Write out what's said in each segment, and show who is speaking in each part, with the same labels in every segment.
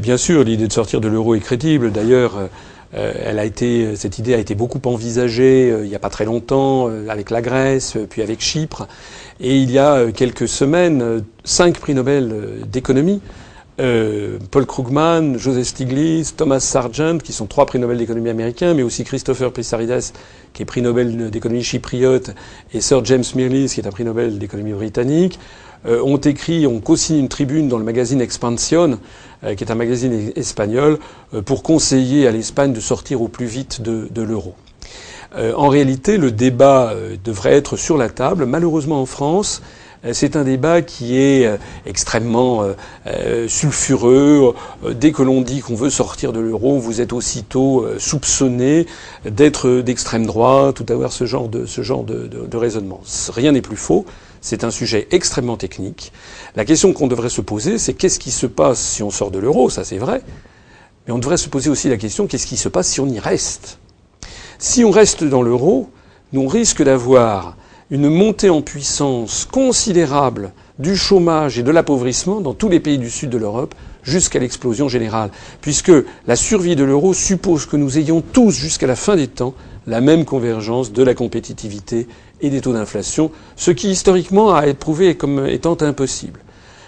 Speaker 1: bien sûr, l'idée de sortir de l'euro est crédible. D'ailleurs, été, cette idée a été beaucoup envisagée il n'y a pas très longtemps avec la Grèce, puis avec Chypre. Et il y a quelques semaines, cinq prix Nobel d'économie euh, Paul Krugman, Joseph Stiglitz, Thomas Sargent, qui sont trois prix Nobel d'économie américains, mais aussi Christopher Prissarides, qui est prix Nobel d'économie chypriote, et Sir James Mirrlees, qui est un prix Nobel d'économie britannique, euh, ont écrit, ont co-signé une tribune dans le magazine Expansion, euh, qui est un magazine espagnol, pour conseiller à l'Espagne de sortir au plus vite de, l'euro. en réalité, le débat devrait être sur la table. Malheureusement, en France, euh, c'est un débat qui est euh, extrêmement euh, sulfureux. Dès que l'on dit qu'on veut sortir de l'euro, vous êtes aussitôt soupçonné d'être d'extrême droite ou d'avoir ce genre de ce genre de raisonnement. Rien n'est plus faux. C'est un sujet extrêmement technique. La question qu'on devrait se poser, c'est qu'est-ce qui se passe si on sort de l'euro? Ça, c'est vrai. Mais on devrait se poser aussi la question qu'est-ce qui se passe si on y reste? Si on reste dans l'euro, nous on risque d'avoir une montée en puissance considérable du chômage et de l'appauvrissement dans tous les pays du sud de l'Europe jusqu'à l'explosion générale, puisque la survie de l'euro suppose que nous ayons tous, jusqu'à la fin des temps, la même convergence de la compétitivité et des taux d'inflation, ce qui historiquement a été prouvé comme étant impossible.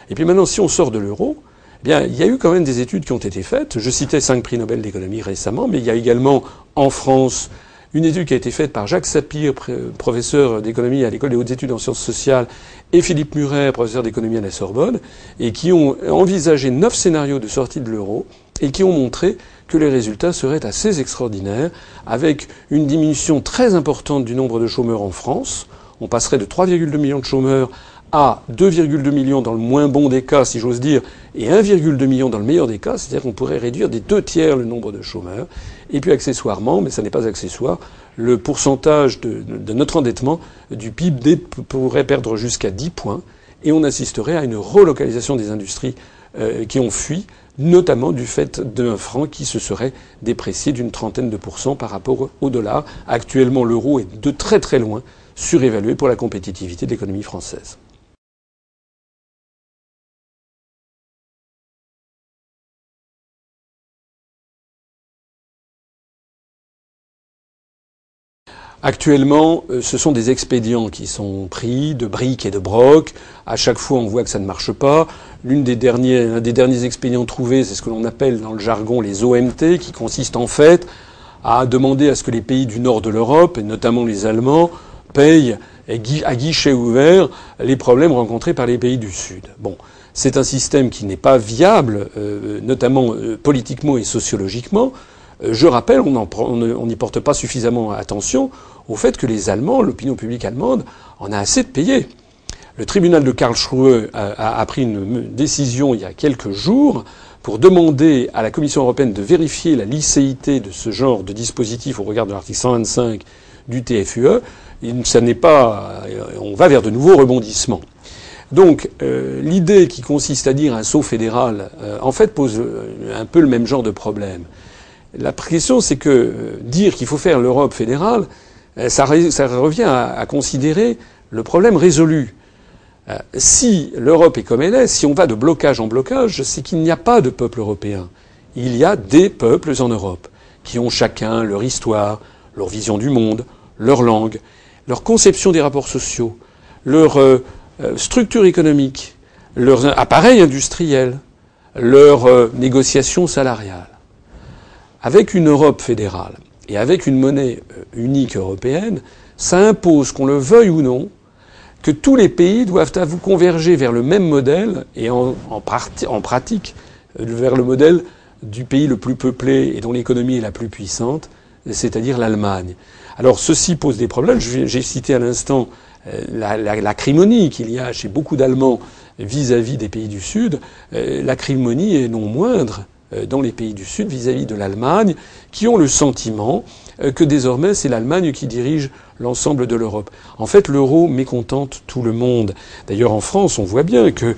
Speaker 1: Et puis maintenant, si on sort de l'euro, eh bien, il y a eu quand même des études qui ont été faites. Je citais cinq prix Nobel d'économie récemment, mais il y a également en France une étude qui a été faite par Jacques Sapir, professeur d'économie à l'école des hautes études en sciences sociales, et Philippe Muret, professeur d'économie à la Sorbonne, et qui ont envisagé neuf scénarios de sortie de l'euro et qui ont montré que les résultats seraient assez extraordinaires, avec une diminution très importante du nombre de chômeurs en France. On passerait de 3,2 millions de chômeurs à 2,2 millions dans le moins bon des cas, si j'ose dire, et 1,2 million dans le meilleur des cas, c'est-à-dire qu'on pourrait réduire des deux tiers le nombre de chômeurs. Et puis accessoirement, mais ça n'est pas accessoire, le pourcentage de, notre endettement du PIB pourrait perdre jusqu'à 10 points, et on assisterait à une relocalisation des industries euh, qui ont fui, notamment du fait d'un franc qui se serait déprécié d'une trentaine de pourcents par rapport au dollar. Actuellement, l'euro est de très très loin surévalué pour la compétitivité de l'économie française. Actuellement, euh, ce sont des expédients qui sont pris de briques et de brocs. À chaque fois, on voit que ça ne marche pas. L'une des derniers, l'un des derniers expédients trouvés, c'est ce que l'on appelle dans le jargon les OMT, qui consistent en fait à demander à ce que les pays du nord de l'Europe, et notamment les Allemands, payent à guichet ouvert les problèmes rencontrés par les pays du Sud. Bon, c'est un système qui n'est pas viable, euh, notamment euh, politiquement et sociologiquement. Je rappelle, on n'y porte pas suffisamment attention au fait que les Allemands, l'opinion publique allemande, en a assez de payer. Le tribunal de Karlsruhe a, pris une décision il y a quelques jours pour demander à la Commission européenne de vérifier la licéité de ce genre de dispositif au regard de l'article 125 du TFUE. Ça n'est pas, on va vers de nouveaux rebondissements. Donc euh, l'idée qui consiste à dire un saut fédéral, euh, en fait, pose euh, un peu le même genre de problème. La question, c'est que dire qu'il faut faire l'Europe fédérale, euh, ça, revient à, considérer le problème résolu. Euh, si l'Europe est comme elle est, si on va de blocage en blocage, c'est qu'il n'y a pas de peuple européen. Il y a des peuples en Europe qui ont chacun leur histoire, leur vision du monde, leur langue, leur conception des rapports sociaux, leur euh, structure économique, leurs appareils industriels, leurs négociations salariales. Avec une Europe fédérale, et avec une monnaie euh, unique européenne, ça impose, qu'on le veuille ou non, que tous les pays doivent vous converger vers le même modèle et en, pratique euh, vers le modèle du pays le plus peuplé et dont l'économie est la plus puissante, c'est-à-dire l'Allemagne. Alors ceci pose des problèmes. J'ai cité à l'instant euh, l'acrimonie qu'il y a chez beaucoup d'Allemands vis-à-vis des pays du Sud. L'acrimonie est non moindre dans les pays du Sud vis-à-vis de l'Allemagne, qui ont le sentiment euh, que désormais c'est l'Allemagne qui dirige l'ensemble de l'Europe. En fait, l'euro mécontente tout le monde. D'ailleurs, en France, on voit bien que,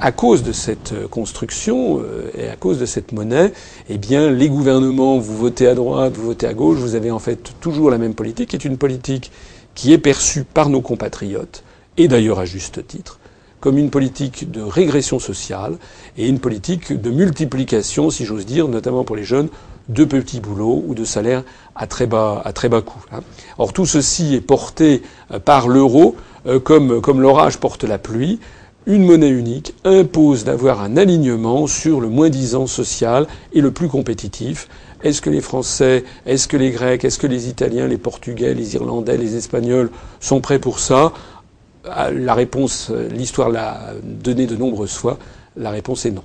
Speaker 1: à cause de cette euh, construction et à cause de cette monnaie, eh bien, les gouvernements, vous votez à droite, vous votez à gauche, vous avez en fait toujours la même politique, qui est une politique qui est perçue par nos compatriotes, et d'ailleurs à juste titre, comme une politique de régression sociale et une politique de multiplication, si j'ose dire, notamment pour les jeunes, de petits boulots ou de salaires à très bas, à très bas coût. Hein. Or, tout ceci est porté euh, par l'euro, euh, comme, comme l'orage porte la pluie. Une monnaie unique impose d'avoir un alignement sur le moins-disant social et le plus compétitif. Est-ce que les Français, est-ce que les Grecs, est-ce que les Italiens, les Portugais, les Irlandais, les Espagnols sont prêts pour ça? La réponse, l'histoire l'a donné de nombreuses fois. La réponse est non.